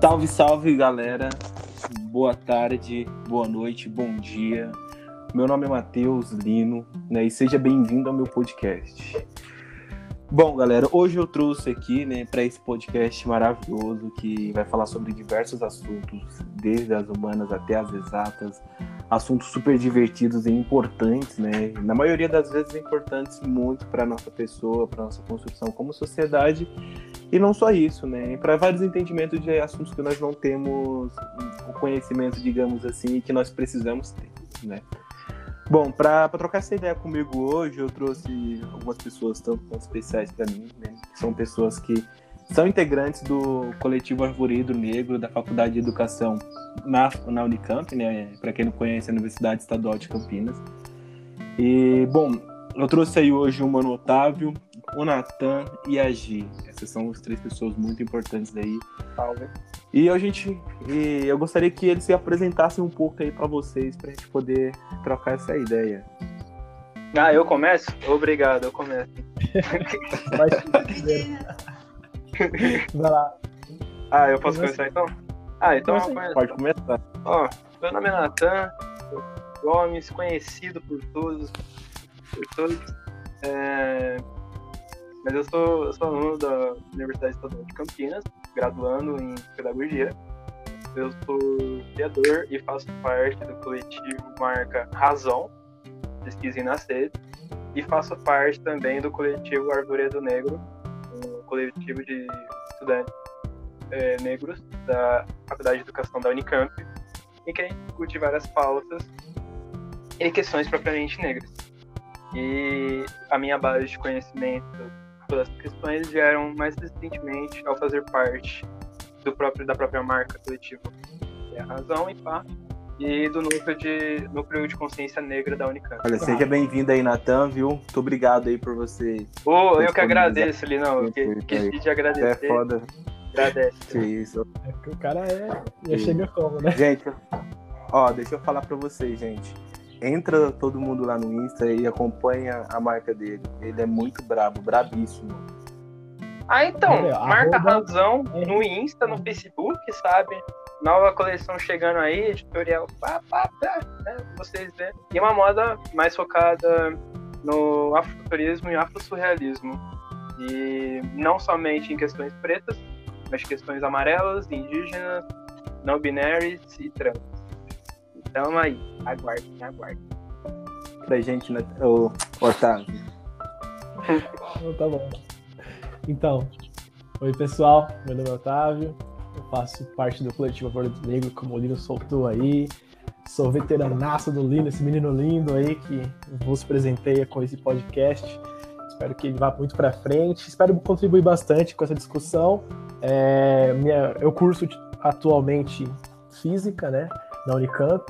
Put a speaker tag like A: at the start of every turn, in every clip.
A: Salve, salve galera. Boa tarde, boa noite, bom dia. Meu nome é Matheus Lino né, e seja bem-vindo ao meu podcast. Bom, galera, hoje eu trouxe aqui né, para esse podcast maravilhoso que vai falar sobre diversos assuntos, desde as humanas até as exatas, assuntos super divertidos e importantes, né? Na maioria das vezes importantes muito para nossa pessoa, para nossa construção como sociedade e não só isso, né? Para vários entendimentos de assuntos que nós não temos o conhecimento, digamos assim, e que nós precisamos ter, né? Bom, para trocar essa ideia comigo hoje, eu trouxe algumas pessoas tão, tão especiais para mim, né? São pessoas que são integrantes do coletivo Arvoredo Negro da Faculdade de Educação na, na Unicamp, né? Para quem não conhece, a Universidade Estadual de Campinas. E, bom, eu trouxe aí hoje o Mano Otávio, o Natan e a Gi. Essas são as três pessoas muito importantes aí. Salve. E a gente, e eu gostaria que eles se apresentassem um pouco aí para vocês, para a gente poder trocar essa ideia.
B: Ah, eu começo? Obrigado, eu começo.
C: Vai lá.
B: Ah, eu posso começar então? Ah, então eu
A: começo. Pode começar.
B: Ó, meu nome é Natan Gomes, conhecido por todos, por todos. É... Mas eu sou, eu sou aluno da Universidade Estadual de Campinas, graduando em Pedagogia. Eu sou criador e faço parte do coletivo marca Razão, pesquisa e nascer, e faço parte também do coletivo Arvoredo Negro, coletivo de estudantes é, negros da Faculdade de Educação da Unicamp, em que a gente discute várias pautas e questões propriamente negras. E a minha base de conhecimento todas as questões vieram mais recentemente ao fazer parte do próprio da própria marca coletiva, é a Razão e Pá, e do núcleo de núcleo de consciência negra da Unicamp.
A: Olha, seja bem-vindo aí, Natan, viu? Muito obrigado aí por você.
B: Oh, eu que agradeço, Linão. Eu que, esqueci de agradecer.
A: É foda.
B: Agradece.
A: Que isso.
C: É que o cara é. Já chega como, né?
A: Gente, ó, deixa eu falar pra vocês, gente. Entra todo mundo lá no Insta e acompanha a marca dele. Ele é muito brabo, brabíssimo.
B: Ah, então, é, marca arroba... razão no Insta, no Facebook, sabe? Nova coleção chegando aí, editorial, pá, pá, pá, né? vocês verem. E uma moda mais focada no afrofuturismo e afro-surrealismo. E não somente em questões pretas, mas questões amarelas, indígenas, não binários e trans. Então aí, aguardem, aguardem.
A: Pra gente, né? O Otávio.
C: tá bom. Então, oi pessoal, meu nome é Otávio, eu faço parte do coletivo Acordo Negro, como o Lino soltou aí. Sou veteranaço do Lino, esse menino lindo aí que vos presenteia com esse podcast. Espero que ele vá muito para frente. Espero contribuir bastante com essa discussão. É, minha, eu curso atualmente física, né, na Unicamp.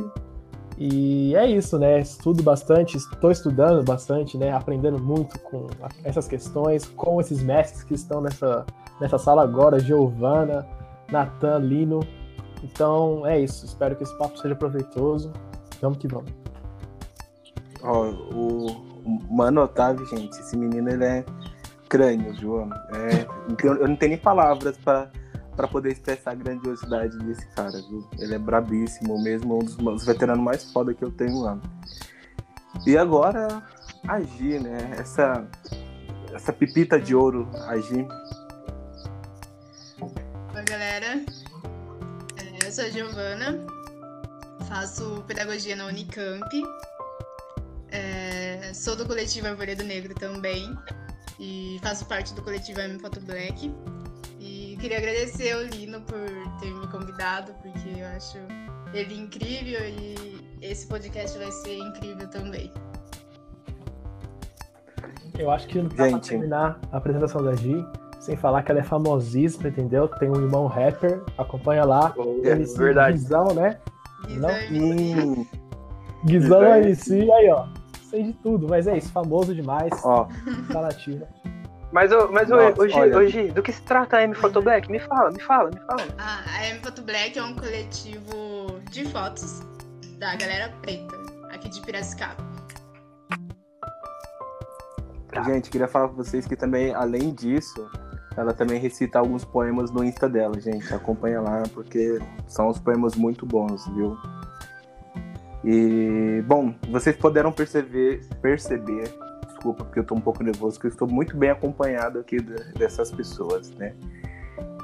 C: E é isso, né? Estudo bastante, estou estudando bastante, né? Aprendendo muito com essas questões, com esses mestres que estão nessa, nessa sala agora, Giovana, Natan, Lino. Então é isso. Espero que esse papo seja proveitoso. Vamos que vamos.
A: O, Mano Otávio, gente, esse menino ele é crânio, João. É, eu não tenho nem palavras para para poder expressar a grandiosidade desse cara, viu? Ele é brabíssimo mesmo, um dos, dos veteranos mais foda que eu tenho lá. E agora, agir, né? Essa, essa pipita de ouro, agir.
D: Sou a Giovana, faço pedagogia na Unicamp. É, sou do coletivo Arvoredo Negro também e faço parte do coletivo M Photo Black queria agradecer ao Lino por ter me convidado, porque eu acho ele incrível e esse podcast vai ser incrível também.
C: Eu acho que não dá pra terminar a apresentação da Gi sem falar que ela é famosíssima, entendeu? Tem um irmão rapper, acompanha lá.
B: É, MC verdade.
C: Guizão, né?
D: Guizão, não?
C: Guizão MC, aí ó. Sei de tudo, mas é isso, famoso demais.
A: Ó.
C: Tá nativa.
B: Mas, mas Nossa, hoje, olha... hoje, do que se trata a M Photo Black? Me fala, me fala, me fala.
D: Ah, a M Photo Black é um coletivo de fotos da galera preta, aqui de Piracicaba.
A: Tá. Gente, queria falar pra vocês que também, além disso, ela também recita alguns poemas no Insta dela, gente. Acompanha lá, porque são os poemas muito bons, viu? E, bom, vocês puderam perceber, perceber, desculpa, porque eu tô um pouco nervoso, que eu estou muito bem acompanhado aqui dessas pessoas, né?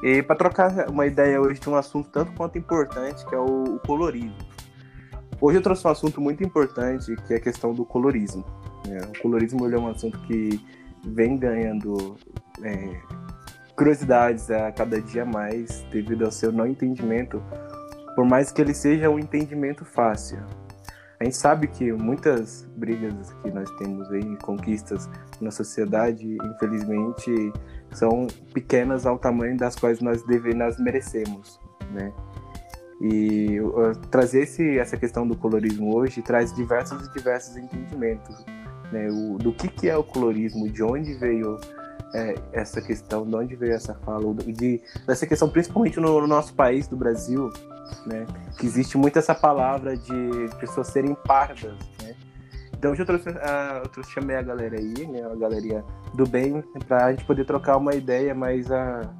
A: E para trocar uma ideia hoje de um assunto tanto quanto importante, que é o, o colorismo. Hoje eu trouxe um assunto muito importante, que é a questão do colorismo. Né? O colorismo é um assunto que vem ganhando é, curiosidades a cada dia mais devido ao seu não entendimento, por mais que ele seja um entendimento fácil. A gente sabe que muitas brigas que nós temos aí, conquistas na sociedade, infelizmente, são pequenas ao tamanho das quais nós devemos, nós merecemos, né? E uh, trazer esse, essa questão do colorismo hoje traz diversos e diversos entendimentos, né? O, do que, que é o colorismo, de onde veio é, essa questão, de onde veio essa fala, de, dessa questão principalmente no, no, nosso país, do Brasil, né? Que existe muito essa palavra de pessoas serem pardas, né? Então hoje eu trouxe, uh, eu trouxe, chamei a galera aí, né? A galeria do bem, para a gente poder trocar uma ideia mais a,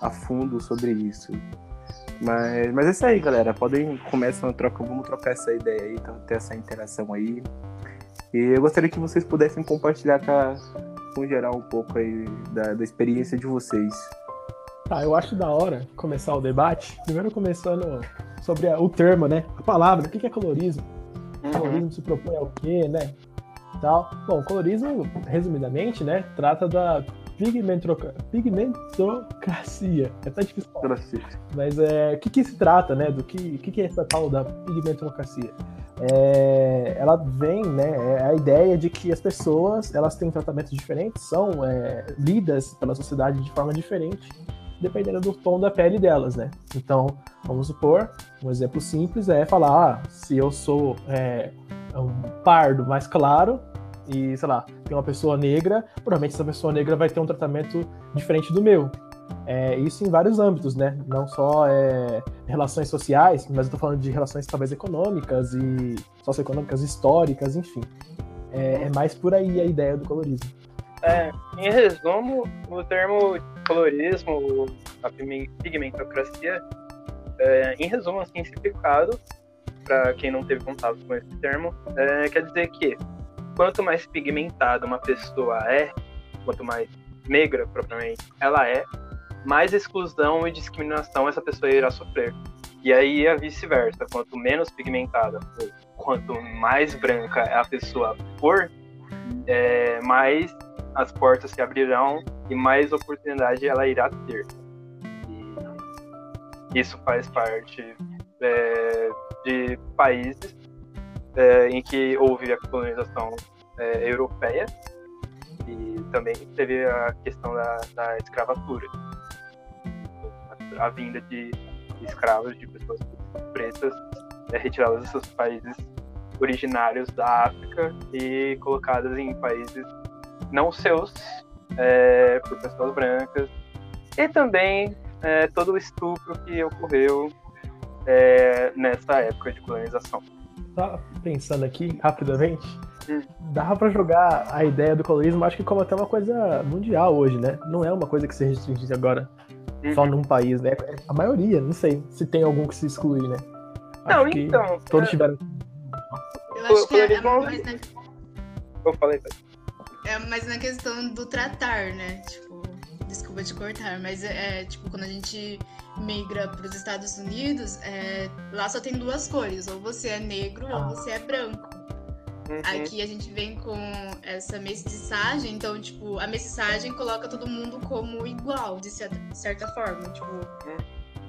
A: a fundo sobre isso. Mas, mas é isso aí, galera. Podem começar a troca, vamos trocar essa ideia aí, então, ter essa interação aí. E eu gostaria que vocês pudessem compartilhar com a, com geral um pouco aí da, da experiência de vocês.
C: Tá, eu acho da hora começar o debate. Primeiro começando sobre a, o termo, né? A palavra, o que é colorismo? Uhum. Colorismo se propõe ao quê, né? Tal. Bom, colorismo, resumidamente, né? Trata da pigmentocracia. É até difícil falar. Mas é, o que, que se trata, né? Do que, que, que é essa tal da pigmentocracia? é, ela vem, né, é a ideia de que as pessoas elas têm tratamentos diferentes, são é, lidas pela sociedade de forma diferente, dependendo do tom da pele delas, né? Então, vamos supor, um exemplo simples é falar, ah, se eu sou é, um pardo mais claro e, sei lá, tem uma pessoa negra, provavelmente essa pessoa negra vai ter um tratamento diferente do meu. É, isso em vários âmbitos, né? Não só é, relações sociais, mas eu tô falando de relações talvez econômicas e socioeconômicas, históricas, enfim. É, é mais por aí a ideia do colorismo.
B: É, em resumo, o termo colorismo, a pigmentocracia, é, em resumo, assim, simplificado, para quem não teve contato com esse termo, é, quer dizer que quanto mais pigmentada uma pessoa é, quanto mais negra propriamente ela é, mais exclusão e discriminação essa pessoa irá sofrer. E aí é vice-versa, quanto menos pigmentada quanto mais branca a pessoa for, é, mais as portas se abrirão e mais oportunidade ela irá ter. E isso faz parte é, de países é, em que houve a colonização é, europeia e também teve a questão da, da escravatura a vinda de, escravos, de pessoas pretas, é, retiradas dos seus países originários da África e colocadas em países não seus é, por pessoas brancas e também é, todo o estupro que ocorreu é, nessa época de colonização.
C: Tá pensando aqui rapidamente, hum. dava para jogar a ideia do colorismo, acho que como até uma coisa mundial hoje, né? Não é uma coisa que se restringe agora uhum. só num país, né? A maioria, não sei se tem algum que se exclui, né?
B: Acho não, então.
C: Todos é... tiveram.
D: Eu acho que é, é mais na...
B: Eu falei,
D: É mais na questão do tratar, né? Tipo, desculpa te cortar, mas é, é tipo, quando a gente migra para os Estados Unidos, é, lá só tem duas cores, ou você é negro ah. ou você é branco. Uhum. Aqui a gente vem com essa mestiçagem, então, tipo, a mestiçagem coloca todo mundo como igual, de certa forma. Tipo, uhum.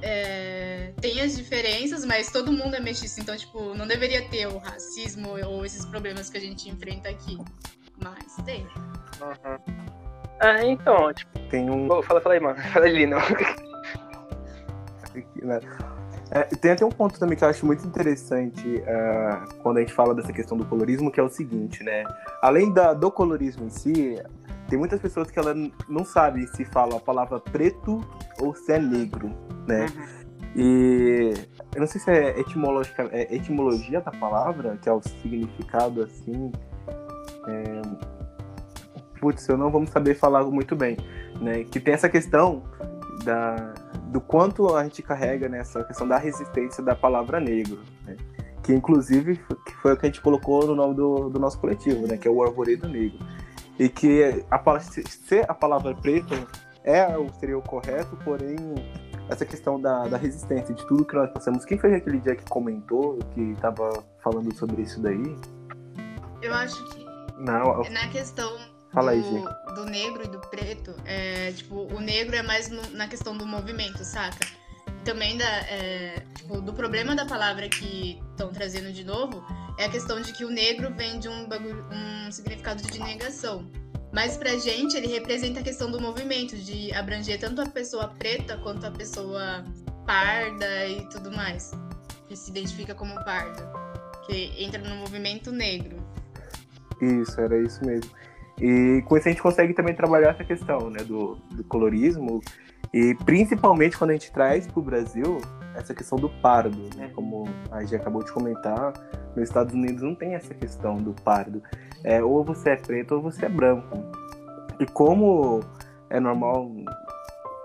D: é, tem as diferenças, mas todo mundo é mestiço, então, tipo, não deveria ter o racismo ou esses problemas que a gente enfrenta aqui. Mas tem.
B: Uhum. Ah, então, tipo,
A: tem um.
B: Oh, fala, fala aí, mano. Fala ali, não.
A: É, tem até um ponto também que eu acho muito interessante uh, quando a gente fala dessa questão do colorismo, que é o seguinte, né? Além da, do colorismo em si, tem muitas pessoas que ela não sabem se fala a palavra preto ou se é negro, né? Uhum. E eu não sei se é, etimológica, é etimologia da palavra, que é o significado assim. É... Putz, eu não vamos saber falar muito bem. né? Que tem essa questão da, do quanto a gente carrega nessa questão da resistência da palavra negro, né? que inclusive que foi o que a gente colocou no nome do, do nosso coletivo, né? Que é o Arvoredo Negro. E que a, ser a palavra preto é seria o correto, porém essa questão da, da resistência, de tudo que nós passamos. Quem foi aquele dia que comentou, que estava falando sobre isso daí?
D: Eu acho que
A: Não,
D: na questão
A: Fala aí,
D: do, do negro e do preto, é, tipo, o negro é mais no, na questão do movimento, saca? também da, é, tipo, do problema da palavra que estão trazendo de novo é a questão de que o negro vem de um, bagulho, um significado de negação. Mas pra gente ele representa a questão do movimento, de abranger tanto a pessoa preta quanto a pessoa parda e tudo mais. Que se identifica como parda. Que entra no movimento negro.
A: Isso, era isso mesmo. E com isso a gente consegue também trabalhar essa questão, né, do, do colorismo, e principalmente quando a gente traz para o Brasil essa questão do pardo, né? Como a gente acabou de comentar, nos Estados Unidos não tem essa questão do pardo. É, ou você é preto ou você é branco. E como é normal,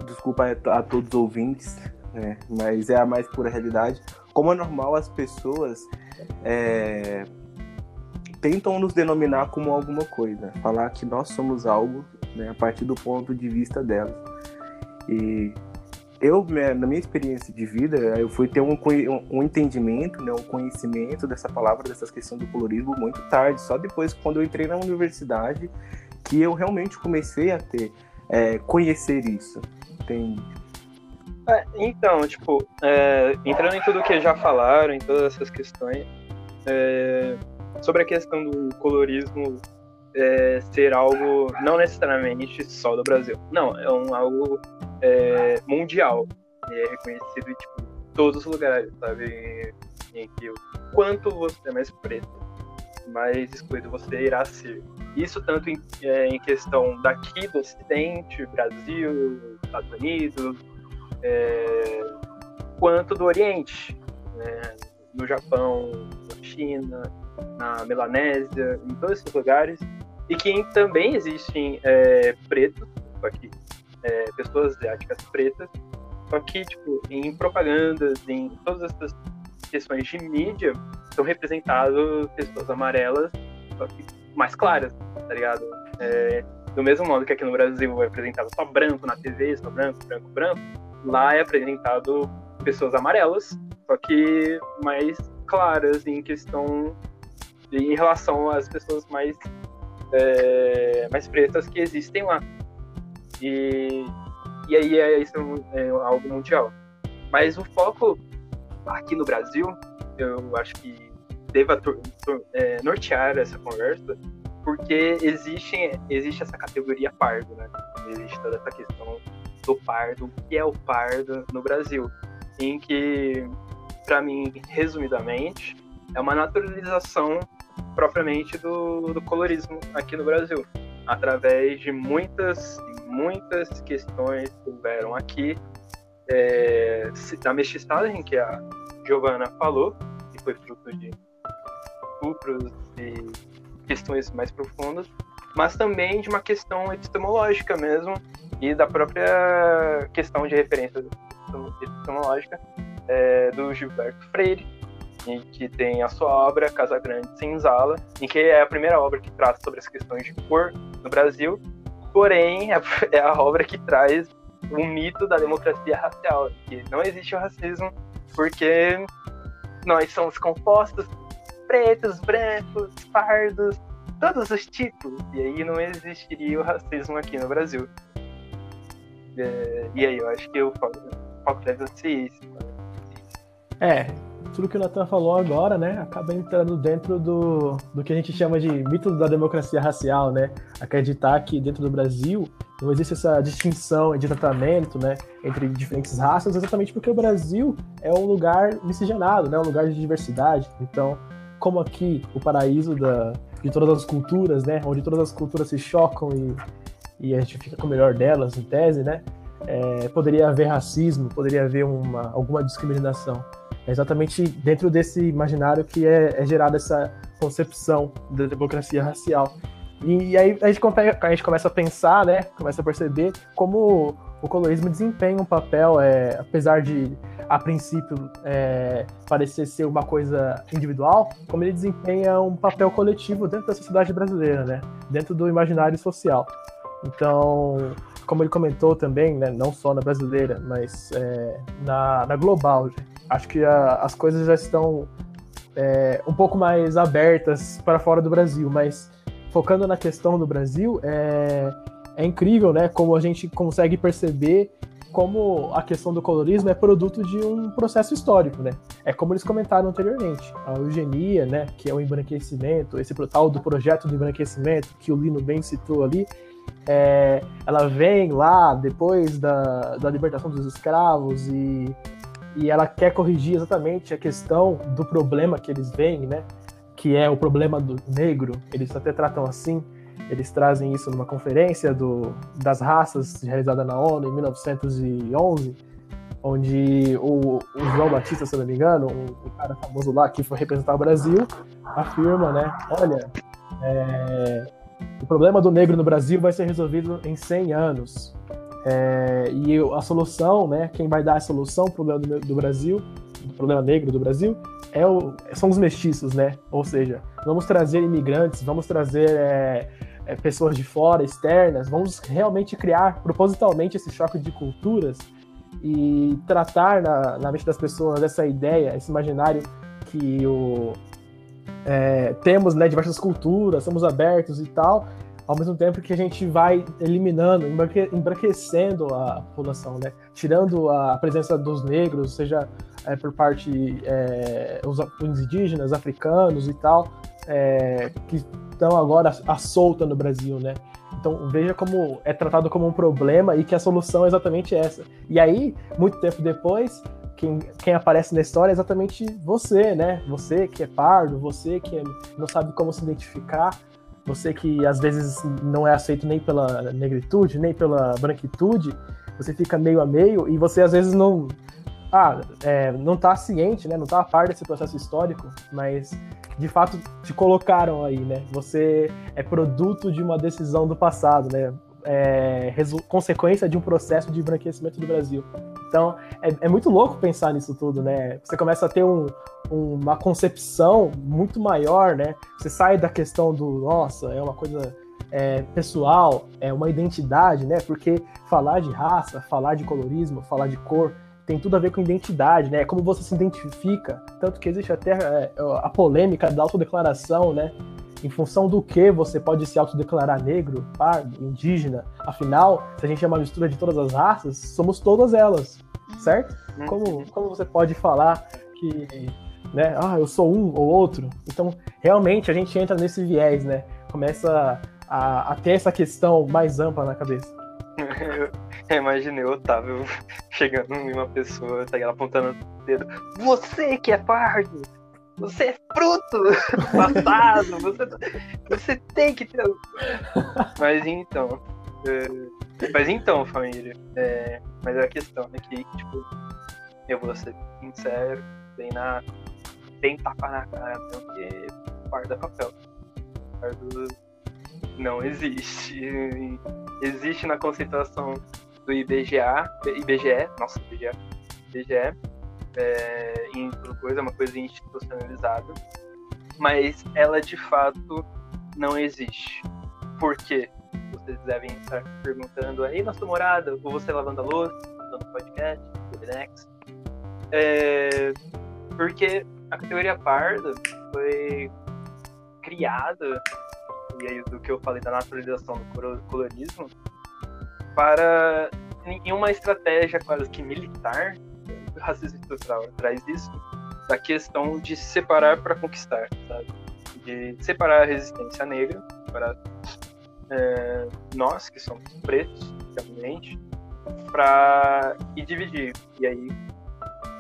A: desculpa a todos os ouvintes, né? mas é a mais pura realidade, como é normal as pessoas é, tentam nos denominar como alguma coisa, falar que nós somos algo né, a partir do ponto de vista delas. E eu, né, na minha experiência de vida, eu fui ter um, um entendimento, né, um conhecimento dessa palavra, dessas questões do colorismo muito tarde, só depois quando eu entrei na universidade que eu realmente comecei a ter, é, conhecer isso, entende?
B: É, então, tipo, é, entrando em tudo que já falaram, em todas essas questões, é, sobre a questão do colorismo é, ser algo não necessariamente só do Brasil. Não, é um algo é, mundial. E é reconhecido em tipo, todos os lugares, sabe? Em que o quanto você é mais preto, mais excluído você irá ser. Isso tanto em, é, em questão daqui do Ocidente, Brasil, Estados Unidos, é, quanto do Oriente, né? no Japão, na China, na Melanésia, em todos esses lugares, e que também existem é, pretos, aqui, é, pessoas asiáticas pretas, só que, tipo, em propagandas, em todas essas questões de mídia, são representadas pessoas amarelas, só que mais claras, tá ligado? É, do mesmo modo que aqui no Brasil é apresentado só branco na TV, só branco, branco, branco, lá é apresentado pessoas amarelas, só que mais claras em questão em relação às pessoas mais é, mais pretas que existem lá. E, e aí é isso é algo mundial. Mas o foco aqui no Brasil, eu acho que deva é, nortear essa conversa, porque existe, existe essa categoria pardo, né? Existe toda essa questão do pardo, o que é o pardo no Brasil, em que, para mim, resumidamente, é uma naturalização propriamente do, do colorismo aqui no Brasil, através de muitas muitas questões que houveram aqui é, da mestiçagem que a Giovana falou, que foi fruto de estupros e questões mais profundas, mas também de uma questão epistemológica mesmo e da própria questão de referência epistemológica é, do Gilberto Freire, em que tem a sua obra Casa Grande Senzala, em que é a primeira obra que trata sobre as questões de cor no Brasil, porém é, é a obra que traz o mito da democracia racial, que não existe o racismo porque nós somos compostos pretos, brancos, pardos, todos os tipos, e aí não existiria o racismo aqui no Brasil. É, e aí eu acho que o foco deve ser isso.
C: É, tudo que o Natan falou agora, né, acaba entrando dentro do, do que a gente chama de mito da democracia racial, né? Acreditar que dentro do Brasil não existe essa distinção de tratamento, né, entre diferentes raças, exatamente porque o Brasil é um lugar miscigenado, né, um lugar de diversidade. Então, como aqui o paraíso da, de todas as culturas, né, onde todas as culturas se chocam e, e a gente fica com o melhor delas, em tese, né, é, poderia haver racismo, poderia haver uma, alguma discriminação. É exatamente dentro desse imaginário que é, é gerada essa concepção da democracia racial. E, aí a gente, a gente começa a pensar, né? Começa a perceber como o colorismo desempenha um papel, é, apesar de a princípio é, parecer ser uma coisa individual, como ele desempenha um papel coletivo dentro da sociedade brasileira, né? Dentro do imaginário social. Então, como ele comentou também, né, não só na brasileira, mas é, na, na, global, acho que a, as coisas já estão é, um pouco mais abertas para fora do Brasil, mas focando na questão do Brasil, é, é incrível, né, como a gente consegue perceber como a questão do colorismo é produto de um processo histórico, né? É como eles comentaram anteriormente, a eugenia, né, que é o embranquecimento, esse tal do projeto do embranquecimento que o Lino bem citou ali, é, ela vem lá depois da, da libertação dos escravos e, e ela quer corrigir exatamente a questão do problema que eles veem, né? Que é o problema do negro, eles até tratam assim, eles trazem isso numa conferência do, das raças realizada na ONU em 1911, onde o, o João Batista, se não me engano, um, um, cara famoso lá que foi representar o Brasil, afirma, né? Olha, é, o problema do negro no Brasil vai ser resolvido em 100 anos. É, e a solução, né, quem vai dar a solução para o problema do, do Brasil, o problema negro do Brasil, é o, são os mestiços, né? Ou seja, vamos trazer imigrantes, vamos trazer é, é, pessoas de fora, externas, vamos realmente criar propositalmente esse choque de culturas e tratar na, na mente das pessoas essa ideia, esse imaginário que o, é, temos né, diversas culturas, somos abertos e tal, ao mesmo tempo que a gente vai eliminando, embranquecendo a população, né? tirando a presença dos negros, seja é, por parte é, os, os, indígenas, africanos e tal, é, que estão agora à solta no Brasil, né? Então veja como é tratado como um problema e que a solução é exatamente essa. E aí, muito tempo depois, quem, quem aparece na história é exatamente você, né? Você que é pardo, você que não sabe como se identificar, você que às vezes não é aceito nem pela negritude, nem pela branquitude, você fica meio a meio e você às vezes não ah, é, não tá ciente, né? Não tá a par desse processo histórico, mas de fato te colocaram aí, né? Você é produto de uma decisão do passado, né? É, consequência de um processo de embranquecimento do Brasil. Então, é, é, muito louco pensar nisso tudo, né? Você começa a ter um, uma concepção muito maior, né? Você sai da questão do, nossa, é uma coisa é, pessoal, é uma identidade, né? Porque falar de raça, falar de colorismo, falar de cor, tem tudo a ver com identidade, né? Como você se identifica. Tanto que existe até é, a polêmica da autodeclaração, né? Em função do que você pode se autodeclarar negro, pardo, indígena. Afinal, se a gente é uma mistura de todas as raças, somos todas elas, certo? Uhum. Como, como você pode falar que, né, ah, eu sou um ou outro? Então, realmente, a gente entra nesse viés, né? Começa a, a ter essa questão mais ampla na cabeça.
B: Eu imaginei o Otávio chegando em uma pessoa, tá, ela apontando o dedo. Você que é pardo! Você é fruto do passado! Você, você tem que ter. Mas então. É, mas então, família. É, mas a questão é que, tipo, eu vou ser sincero, bem na. bem tapa na cara, porque guarda papel. Pardo não existe. Existe na conceituação do IBGA, IBGE, nossa, IBGE, IBGE é, em coisa, uma coisa institucionalizada, mas ela de fato não existe. Por quê? Vocês devem estar perguntando aí na sua morada, ou você lavando a louça, dando podcast, Next. É, porque a categoria parda foi criada, e aí do que eu falei da naturalização do colorismo, para em uma estratégia quase que militar, racismo estrutural traz isso, da questão de separar para conquistar, sabe? De separar a resistência negra, para é, nós que somos pretos, obviamente, para e dividir. E aí,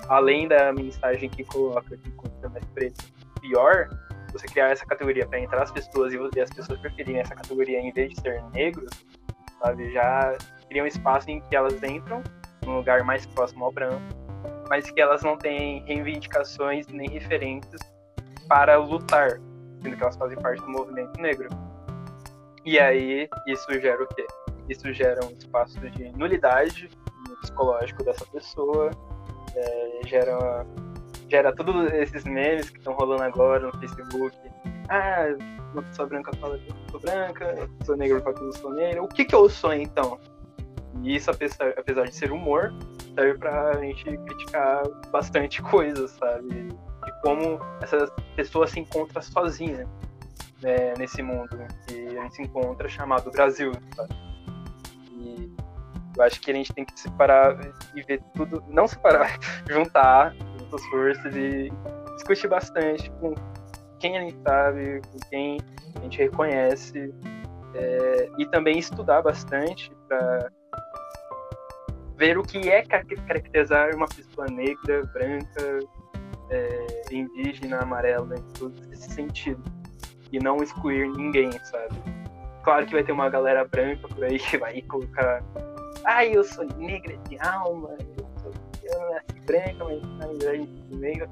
B: além da mensagem que coloca que quanto é mais preto, pior, você criar essa categoria para entrar as pessoas e as pessoas preferirem essa categoria em vez de ser negros, sabe? Já cria um espaço em que elas entram num lugar mais próximo ao branco, mas que elas não têm reivindicações nem referências para lutar, sendo que elas fazem parte do movimento negro. E aí, isso gera o quê? Isso gera um espaço de nulidade psicológico dessa pessoa, é, gera, gera todos esses memes que estão rolando agora no Facebook. Ah, uma pessoa branca fala que eu sou branca, uma pessoa negra fala que eu sou negra. O que, que eu sou então? E isso, apesar, apesar de ser humor, serve pra gente criticar bastante coisas, sabe? De como essa pessoa se encontra sozinha né, nesse mundo que a gente se encontra chamado Brasil, sabe? E eu acho que a gente tem que separar e ver tudo, não separar, juntar as forças e discutir bastante com quem a gente sabe, com quem a gente reconhece é, e também estudar bastante para ver o que é caracterizar uma pessoa negra, branca, é, indígena, amarela, em todo esse sentido. E não excluir ninguém, sabe? Claro que vai ter uma galera branca por aí que vai colocar. Ai, eu sou negra de alma, eu, sou, branca, mas na verdade negra.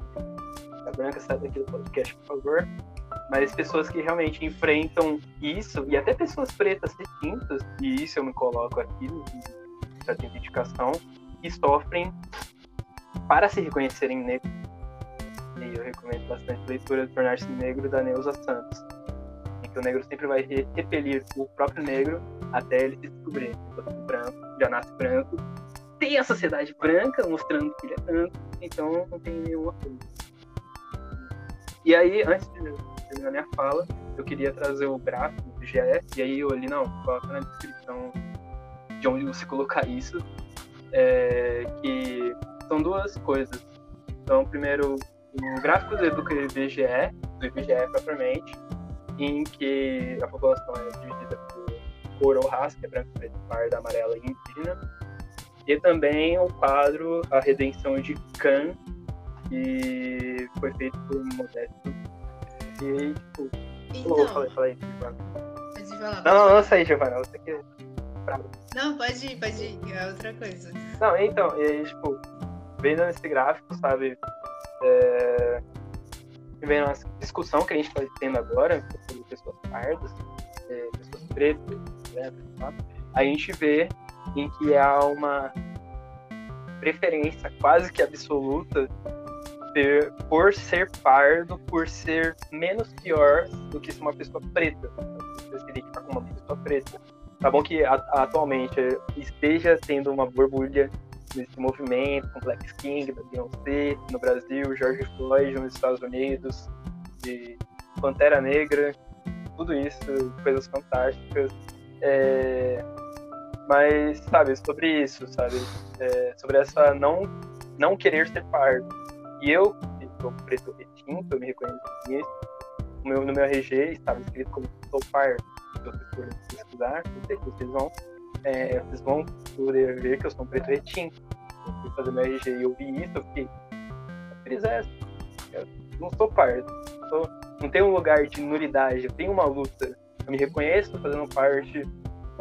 B: A branca sai daqui do podcast, por favor. Mas pessoas que realmente enfrentam isso, e até pessoas pretas retintas, e isso eu me coloco aqui, certa identificação e sofrem para se reconhecerem negros. E eu recomendo bastante a leitura de Tornar-se Negro da Neuza Santos, em que o negro sempre vai repelir o próprio negro até ele se descobrir. O branco já nasce branco, tem a sociedade branca mostrando que ele é branco, então não tem nenhuma coisa. E aí, antes de terminar minha fala, eu queria trazer o gráfico do GE, e aí eu ali, não, coloca na descrição de onde você colocar isso, é, que são duas coisas. Então, primeiro, o gráfico do IBGE, do IBGE propriamente, em que a população é dividida por cor ou raça, que é branco, preto, parda, amarela e indígena. E também o quadro A Redenção de Can, que foi feito por Modesto. E, tipo,
D: então,
B: falei, falei,
D: Giovana. Falar.
B: Não, não, não sei, Giovana, você que
D: não, pode ir, pode ir, é outra coisa.
B: Não, então, e aí, tipo, vendo esse gráfico, sabe, é... vendo essa discussão que a gente está tendo agora sobre pessoas pardas, é, pessoas pretas, né, a gente vê em que há uma preferência quase que absoluta ter, por ser pardo, por ser menos pior do que se uma pessoa preta. Você se identificar com uma pessoa preta. Tá bom que atualmente esteja tendo uma borbulha nesse movimento, com Black King, da Beyoncé, no Brasil, George Floyd nos Estados Unidos, de Pantera Negra, tudo isso, coisas fantásticas. É... Mas, sabe, sobre isso, sabe? É... sobre essa não, não querer ser pardo. E eu, que sou preto retinto, eu me reconheço nisso, no meu, no meu RG estava escrito como sou pardo vocês forem pesquisar, vocês vão, é, vocês vão poder ver que eu sou um preto retinho. Eu fui fazer meu RG e eu vi isso, eu fiquei, é eu não sou pardo, sou, não tenho um lugar de nulidade, eu tenho uma luta. Eu me reconheço fazendo parte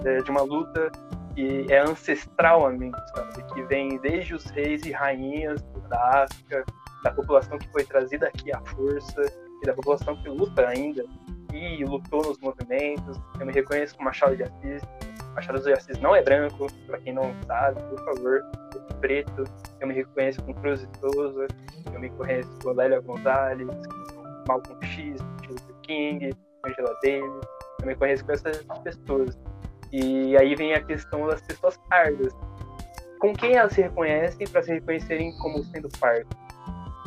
B: é, de uma luta que é ancestral a mim, sabe? Que vem desde os reis e rainhas da África, da população que foi trazida aqui à força e da população que luta ainda lutou nos movimentos. Eu me reconheço como Machado de Assis. Machado de Assis não é branco, para quem não sabe, por favor, é preto. Eu me reconheço com Cruz e Souza, eu me reconheço com Lélia Gonzalez, Malcolm X, Luther King, Angela Davis. Eu me conheço com essas pessoas. E aí vem a questão das pessoas pardas. Com quem elas se reconhecem para se reconhecerem como sendo pardas?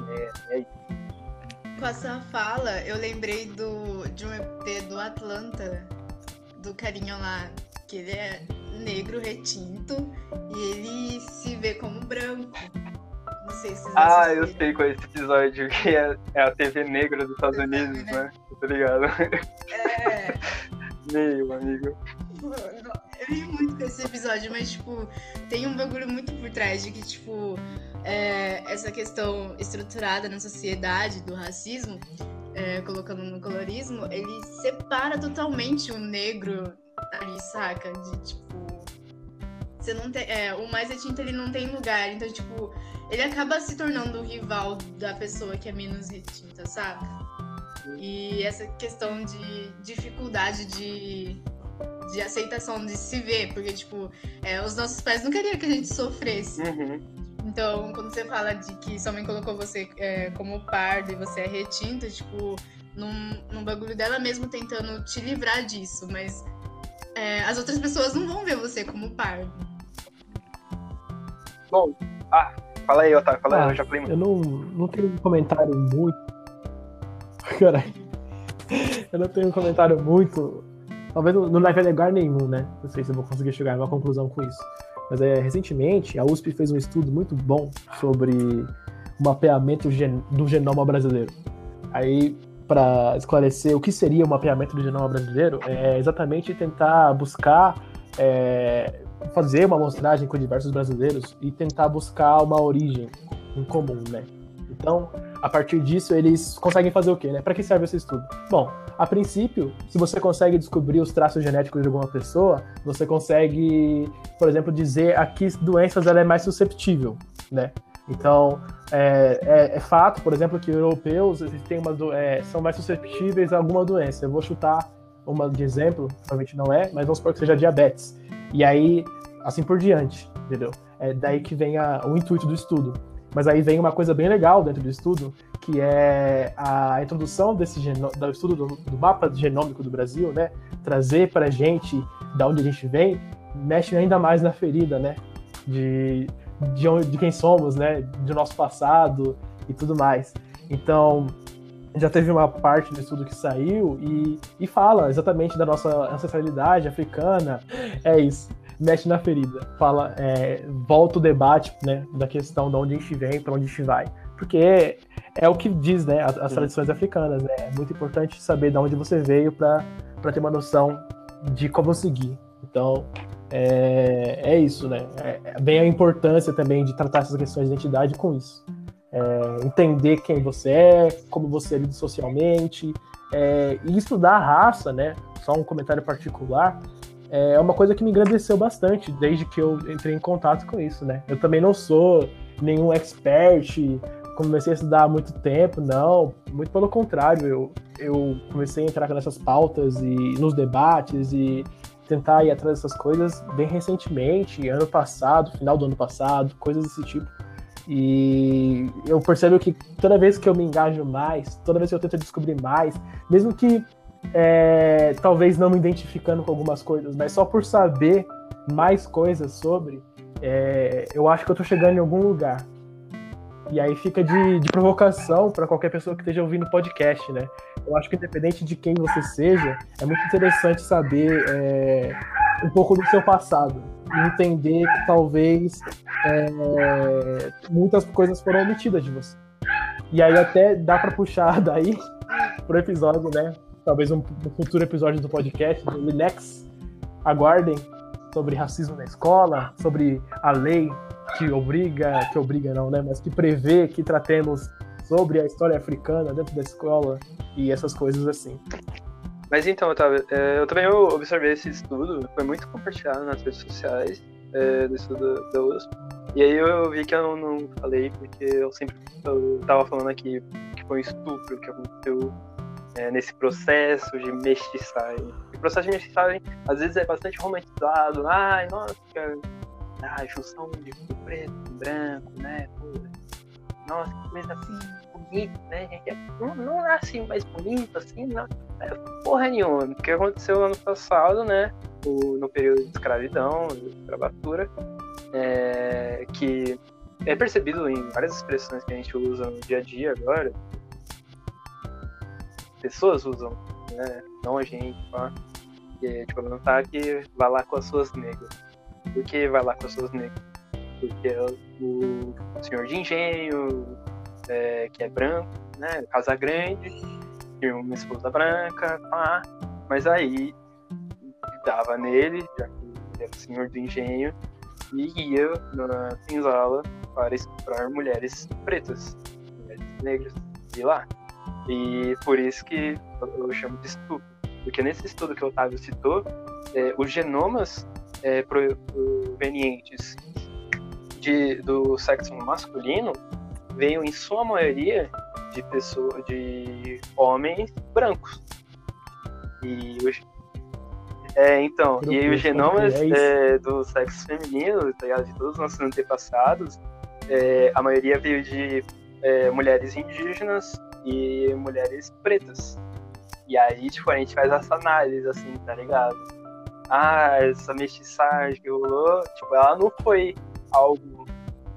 B: É, é isso
D: com a sua fala, eu lembrei do, de um EP do Atlanta, do carinho lá, que ele é negro retinto e ele se vê como branco. Não sei se vocês
B: Ah, eu sei qual é esse episódio, que é, é a TV negra dos Estados Unidos, né? né? Tô ligado.
D: É.
B: Meu amigo.
D: Eu ri muito com esse episódio, mas, tipo, tem um bagulho muito por trás de que, tipo, é, essa questão estruturada na sociedade do racismo, é, colocando no colorismo, ele separa totalmente o negro ali, saca? De tipo. Você não tem. É, o mais retinto ele não tem lugar. Então, tipo, ele acaba se tornando o rival da pessoa que é menos retinta, saca? E essa questão de dificuldade de de aceitação de se ver, porque, tipo, é, os nossos pais não queriam que a gente sofresse.
B: Uhum.
D: Então, quando você fala de que sua mãe colocou você é, como pardo e você é retinta, tipo, num, num bagulho dela mesmo tentando te livrar disso, mas é, as outras pessoas não vão ver você como pardo.
B: Bom, ah, fala aí, Otávio, fala aí,
C: Ah,
B: eu já falei muito.
C: Eu não, não tenho um comentário muito. Caralho. Eu não tenho um comentário muito. Talvez não leve a lugar nenhum, né? Não sei se eu vou conseguir chegar a uma conclusão com isso. Mas é, recentemente, a USP fez um estudo muito bom sobre o mapeamento gen- do genoma brasileiro. Aí, para esclarecer o que seria o mapeamento do genoma brasileiro, é exatamente tentar buscar é, fazer uma amostragem com diversos brasileiros e tentar buscar uma origem em comum, né? Então, a partir disso, eles conseguem fazer o quê, né? Para que serve esse estudo? Bom, a princípio, se você consegue descobrir os traços genéticos de alguma pessoa, você consegue, por exemplo, dizer a que doenças ela é mais susceptível, né? Então, é, é- é fato, por exemplo, que europeus uma é, são mais susceptíveis a alguma doença. Eu vou chutar uma de exemplo, provavelmente não é, mas vamos supor que seja diabetes. E aí, assim por diante, entendeu? É daí que vem a- o intuito do estudo. Mas aí vem uma coisa bem legal dentro do estudo, que é a introdução desse do estudo do, do mapa genômico do Brasil, né? Trazer pra gente da onde a gente vem, mexe ainda mais na ferida, né? De, de, onde, de quem somos, né? Do nosso passado e tudo mais. Então, já teve uma parte do estudo que saiu e, e fala exatamente da nossa ancestralidade africana. É isso. Mexe na ferida. Fala, é, volta o debate né, da questão de onde a gente vem para onde a gente vai. Porque é o que diz né, as, as tradições africanas. Né? É muito importante saber de onde você veio para ter uma noção de como seguir. Então, é, é isso, né? É, é bem a importância também de tratar essas questões de identidade com isso. É, entender quem você é, como você lida socialmente, é, e estudar a raça, né? Só um comentário particular, é uma coisa que me engrandeceu bastante desde que eu entrei em contato com isso, né? Eu também não sou nenhum expert, comecei a estudar há muito tempo, não. Muito pelo contrário, eu, eu comecei a entrar nessas pautas e nos debates e tentar ir atrás dessas coisas bem recentemente, ano passado, final do ano passado, coisas desse tipo. E eu percebo que toda vez que eu me engajo mais, toda vez que eu tento descobrir mais, mesmo que é, talvez não me identificando com algumas coisas, mas só por saber mais coisas sobre, é, eu acho que eu tô chegando em algum lugar. E aí fica de, de provocação para qualquer pessoa que esteja ouvindo o podcast, né? Eu acho que independente de quem você seja, é muito interessante saber é, um pouco do seu passado e entender que talvez é, muitas coisas foram omitidas de você. E aí até dá para puxar daí pro episódio, né? Talvez um, um futuro episódio do podcast, do Linex. Aguardem sobre racismo na escola, sobre a lei que obriga, que obriga não, né? Mas que prevê que tratemos sobre a história africana dentro da escola e essas coisas assim.
B: Mas então, Otávio, é, eu também observei esse estudo, foi muito compartilhado nas redes sociais é, do estudo da USP. E aí eu vi que eu não, não falei, porque eu sempre eu tava falando aqui que foi um estupro que aconteceu é, nesse processo de mestiçagem. O processo de mestiçagem, às vezes, é bastante romantizado. Ai, nossa, ai, junção de preto com branco, né? Nossa, que coisa assim, bonita, né, gente? Não, não nasce mais bonito assim, não. É, porra nenhuma. O que aconteceu ano passado, né? O, no período de escravidão, de escravatura, é, que é percebido em várias expressões que a gente usa no dia a dia agora. Pessoas usam, né? Não a gente, tá? Que é, tipo, não tá que vai lá com as suas negras. Por que vai lá com as suas negras? Porque é o senhor de engenho, é, que é branco, né? Casa grande, tinha uma esposa branca, pá. Mas aí dava nele, já que ele era o senhor do engenho, e ia na senzala para estuprar mulheres pretas, mulheres negras, de lá. E por isso que eu chamo de estupro. Porque nesse estudo que o Otávio citou, é, os genomas é, provenientes de, do sexo masculino veio em sua maioria de pessoas, de homens brancos. E hoje, É, então, e os genomas
C: é
B: é, do sexo feminino, tá ligado? De todos os nossos antepassados, é, a maioria veio de é, mulheres indígenas e mulheres pretas. E aí, tipo, a gente faz essa análise, assim, tá ligado? Ah, essa mestiçagem que rolou, tipo, ela não foi algo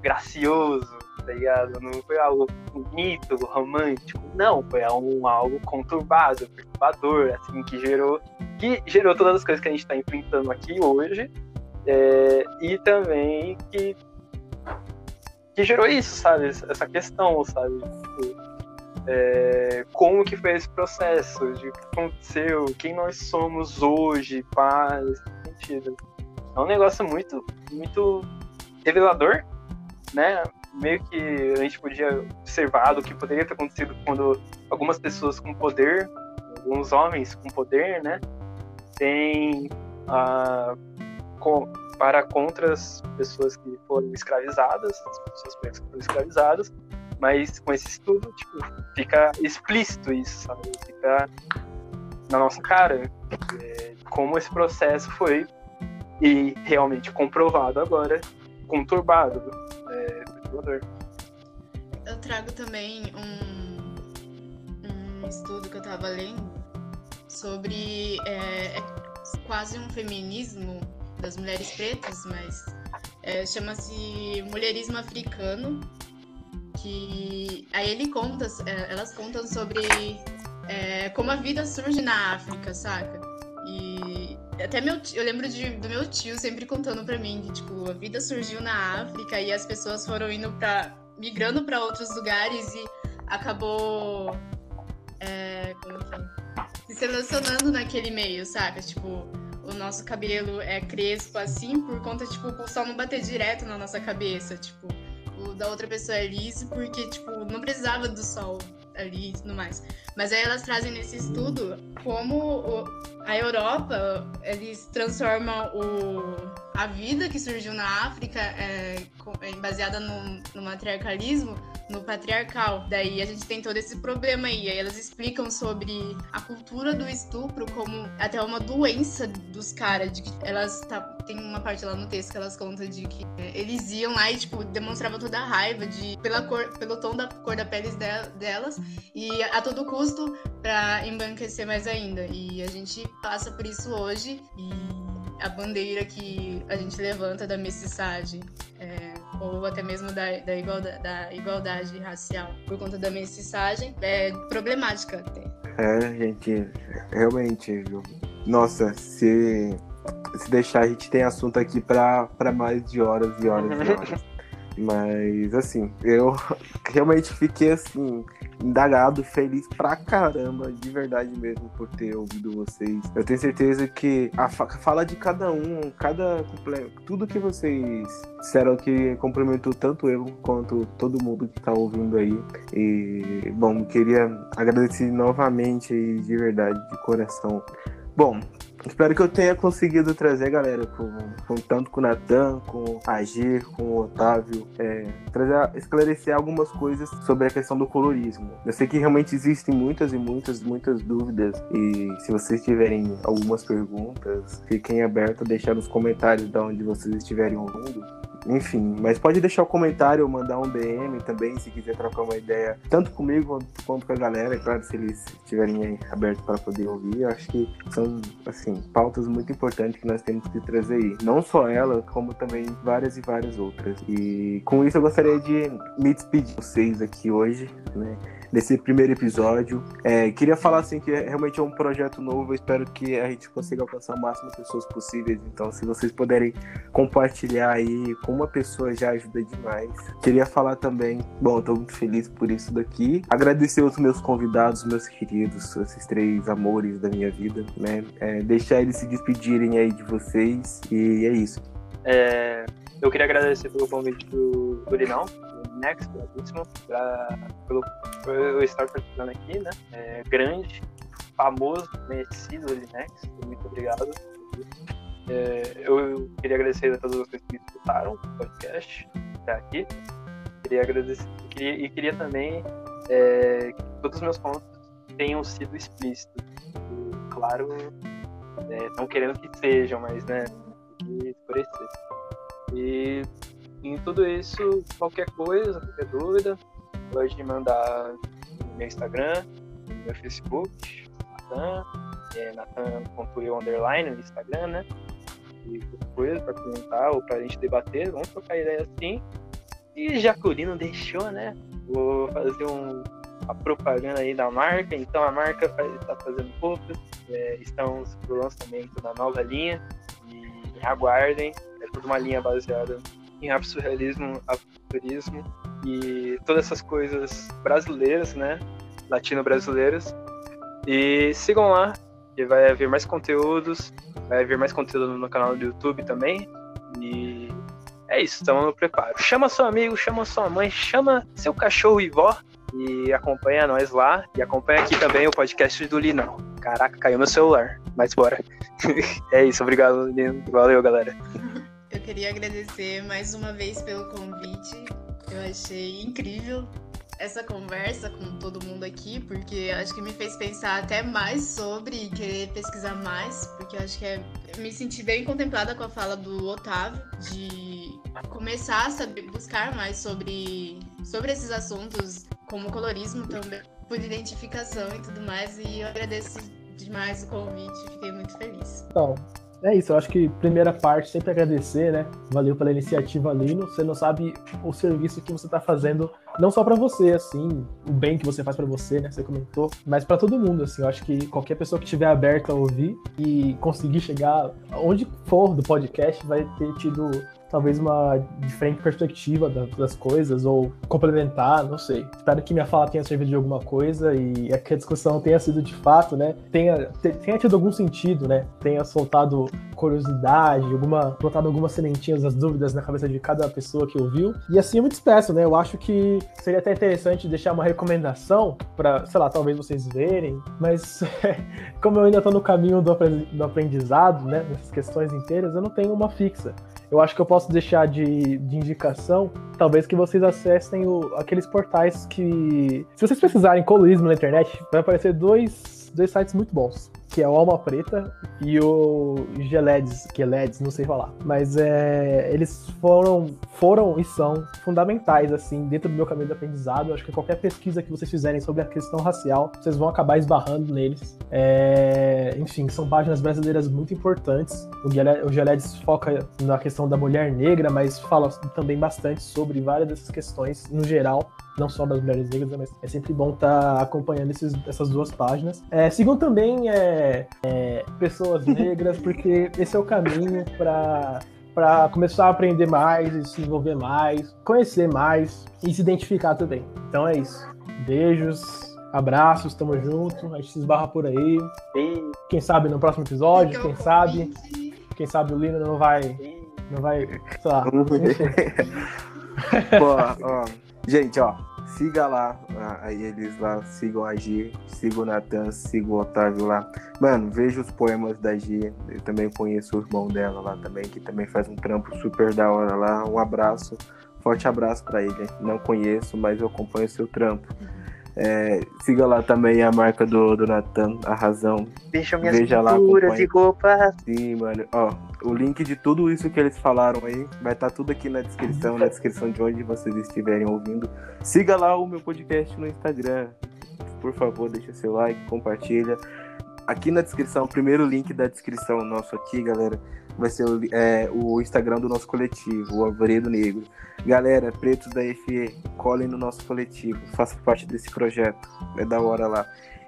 B: gracioso, tá ligado? Não foi algo bonito, romântico. Não, foi um, algo conturbado, perturbador, assim, que gerou, que gerou todas as coisas que a gente tá enfrentando aqui hoje. é, e também que, que gerou isso, sabe? Essa questão, sabe? Tipo, é, como que foi esse processo, de o que aconteceu, quem nós somos hoje, nesse sentido. É um negócio muito, muito revelador, né? Meio que a gente podia observar do que poderia ter acontecido quando algumas pessoas com poder, alguns homens com poder, né, têm ah, com- para contra as pessoas que foram escravizadas, as pessoas que foram escravizadas, mas com esse estudo, tipo, fica explícito isso, sabe? Fica na nossa cara é, como esse processo foi e realmente comprovado agora, conturbado, é, perturbador.
D: Eu trago também um, um estudo que eu tava lendo sobre é, é quase um feminismo das mulheres pretas, mas é, chama-se mulherismo africano, que aí ele conta, é, elas contam sobre é, como a vida surge na África, saca? E até meu tio, eu lembro de, do meu tio sempre contando pra mim que, tipo, a vida surgiu na África e as pessoas foram indo pra. migrando pra outros lugares e acabou. É, é? Se selecionando naquele meio, saca? Tipo, o nosso cabelo é crespo assim por conta, tipo, o sol não bater direto na nossa cabeça. Tipo, o da outra pessoa liso porque, tipo, não precisava do sol ali e tudo mais. Mas aí elas trazem nesse estudo como o- a Europa, eles transformam o, a vida que surgiu na África, é, é baseada no, no matriarcalismo, no patriarcal. Daí a gente tem todo esse problema aí. Aí elas explicam sobre a cultura do estupro como até uma doença dos caras. De que elas tá, tem uma parte lá no texto que elas contam de que é, eles iam lá e tipo demonstravam toda a raiva de pela cor, pelo tom da cor da pele de- delas e a todo custo pra embranquecer mais ainda. E a gente passa por isso hoje e a bandeira que a gente levanta da mestiçagem é, ou até mesmo da, da, igualdade, da igualdade racial por conta da mestiçagem é problemática até.
A: É, gente, realmente, viu? Nossa, se, se deixar, a gente tem assunto aqui pra, pra mais de horas e horas e horas. Mas, assim, eu realmente fiquei, assim, indagado, feliz pra caramba, de verdade mesmo, por ter ouvido vocês. Eu tenho certeza que a fa- fala de cada um, cada tudo que vocês disseram que complementou tanto eu quanto todo mundo que tá ouvindo aí. E, bom, queria agradecer novamente aí, de verdade, de coração. Bom, espero que eu tenha conseguido trazer, galera, com, com- tanto com o Natan, com a Agir, com o Otávio, é, trazer, esclarecer algumas coisas sobre a questão do colorismo. Eu sei que realmente existem muitas e muitas, muitas dúvidas, e se vocês tiverem algumas perguntas, fiquem abertos a deixar nos comentários de onde vocês estiverem ouvindo. Enfim, mas pode deixar o comentário ou mandar um DM também, se quiser trocar uma ideia, tanto comigo quanto, com a galera, é claro, se eles estiverem abertos para poder ouvir. Eu acho que são, assim, pautas muito importantes que nós temos que trazer aí. Não só ela, como também várias e várias outras. E com isso eu gostaria de me despedir de vocês aqui hoje, né? Nesse primeiro episódio. É, queria falar assim que é- realmente é um projeto novo. Eu espero que a gente consiga alcançar o máximo de pessoas possíveis. Então, se vocês puderem compartilhar aí com uma pessoa já ajuda demais. Queria falar também, bom, tô muito feliz por isso daqui. Agradecer os meus convidados, meus queridos, esses três amores da minha vida, né? É, deixar eles se despedirem aí de vocês. E é isso.
B: É, eu queria agradecer pelo convite do, do Next, gratíssimo, pra, pelo, eu estar participando aqui, né? É, grande, famoso, conhecido Linex, muito obrigado. É, eu queria agradecer a todas vocês que escutaram o podcast até aqui. Queria agradecer queria, e queria também é, que todos os meus pontos tenham sido explícitos. E, claro, Estão é, querendo que sejam, mas né, que. E em tudo isso, qualquer coisa, qualquer dúvida, pode mandar no meu Instagram, no meu Facebook, Natan, é underline no Instagram, né? E qualquer coisa para perguntar ou para a gente debater, vamos trocar ideia assim. E já que o deixou, né? Vou fazer um, propaganda aí da marca. Então a marca está fazendo roupas, é, estamos pro lançamento da nova linha e aguardem. É toda uma linha baseada em absurrealismo, futurismo e todas essas coisas brasileiras, né? Latino-brasileiras. E sigam lá, que vai haver mais conteúdos, vai haver mais conteúdo no canal do YouTube também. E é isso, estamos no preparo. Chama seu amigo, chama sua mãe, chama seu cachorro e vó e acompanha nós lá. E acompanha aqui também o podcast do Linão. Caraca, caiu meu celular, mas bora. é isso, obrigado, Lino. Valeu, galera.
D: Eu queria agradecer mais uma vez pelo convite. Eu achei incrível essa conversa com todo mundo aqui, porque acho que me fez pensar até mais sobre e querer pesquisar mais, porque acho que é, me senti bem contemplada com a fala do Otávio, de começar a saber, buscar mais sobre, sobre esses assuntos, como colorismo também, por identificação e tudo mais, e eu agradeço demais o convite, fiquei muito feliz.
C: Então, é isso, eu acho que primeira parte, sempre agradecer, né? Valeu pela iniciativa, Lino. Você não sabe o serviço que você está fazendo, não só para você, assim, o bem que você faz para você, né? Você comentou, mas para todo mundo, assim. Eu acho que qualquer pessoa que estiver aberta a ouvir e conseguir chegar onde for do podcast vai ter tido talvez uma diferente perspectiva das coisas ou complementar, não sei. Espero que minha fala tenha servido de alguma coisa e que a discussão tenha sido de fato, né? Tenha, tenha tido algum sentido, né? Tenha soltado curiosidade, alguma, botado algumas sementinhas das dúvidas na cabeça de cada pessoa que ouviu. E assim eu me despeço, né? Eu acho que seria até interessante deixar uma recomendação para, sei lá, talvez vocês verem, mas como eu ainda estou no caminho do aprendizado, né? Nessas questões inteiras, eu não tenho uma fixa eu acho que eu posso deixar de, de indicação, talvez que vocês acessem o, aqueles portais que. Se vocês precisarem colorismo na internet, vai aparecer dois, dois sites muito bons que é o Alma Preta e o é LEDs, não sei falar. Mas é, eles foram, foram e são fundamentais, assim, dentro do meu caminho de aprendizado. Eu acho que qualquer pesquisa que vocês fizerem sobre a questão racial, vocês vão acabar esbarrando neles. É, enfim, são páginas brasileiras muito importantes. O Geleds foca na questão da mulher negra, mas fala também bastante sobre várias dessas questões no geral não só das mulheres negras, mas é sempre bom estar tá acompanhando esses, essas duas páginas. É, sigam também é, é, pessoas negras, porque esse é o caminho para para começar a aprender mais e se envolver mais, conhecer mais e se identificar também. Então é isso. Beijos, abraços, tamo junto. A gente se esbarra por aí. Quem sabe no próximo episódio, quem sabe. Quem sabe o Lino não vai. Não vai. Sei lá.
A: Pô, ó. Gente, ó, siga lá, aí eles lá, sigam a G, sigam o Natan, sigam o Otávio lá. Mano, veja os poemas da G, eu também conheço o irmão dela lá também, que também faz um trampo super da hora lá. Um abraço, forte abraço para ele. Não conheço, mas eu acompanho o seu trampo. É, siga lá também a marca do, do Natan, a razão.
B: Deixa minhas Veja pinturas lá, de roupa.
A: Sim, mano. Ó, o link de tudo isso que eles falaram aí vai estar tá tudo aqui na descrição, na descrição de onde vocês estiverem ouvindo. Siga lá o meu podcast no Instagram. Por favor, deixa seu like, compartilha. Aqui na descrição, o primeiro link da descrição nosso aqui, galera, vai ser o, é, o Instagram do nosso coletivo, o Alvoredo Negro. Galera, pretos da FE, colhem no nosso coletivo, faça parte desse projeto, é da hora lá.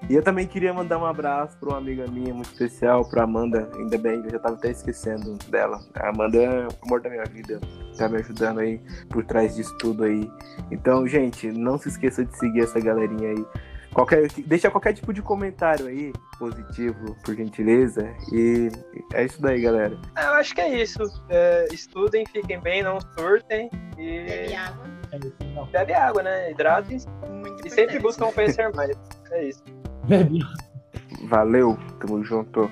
A: E eu também queria mandar um abraço para uma amiga minha muito especial, para Amanda, ainda bem, eu já estava até esquecendo dela. A Amanda é o amor da minha vida, tá me ajudando aí por trás disso tudo aí. Então, gente, não se esqueça de seguir essa galerinha aí. Qualquer, deixa qualquer tipo de comentário aí, positivo, por gentileza. E é isso daí, galera.
B: É, eu acho que é isso. É, estudem, fiquem bem, não surtem. E...
D: Bebe água.
B: Bebe água, né? Hidratem. E sempre buscam conhecer mais. É isso.
A: Valeu, tamo junto.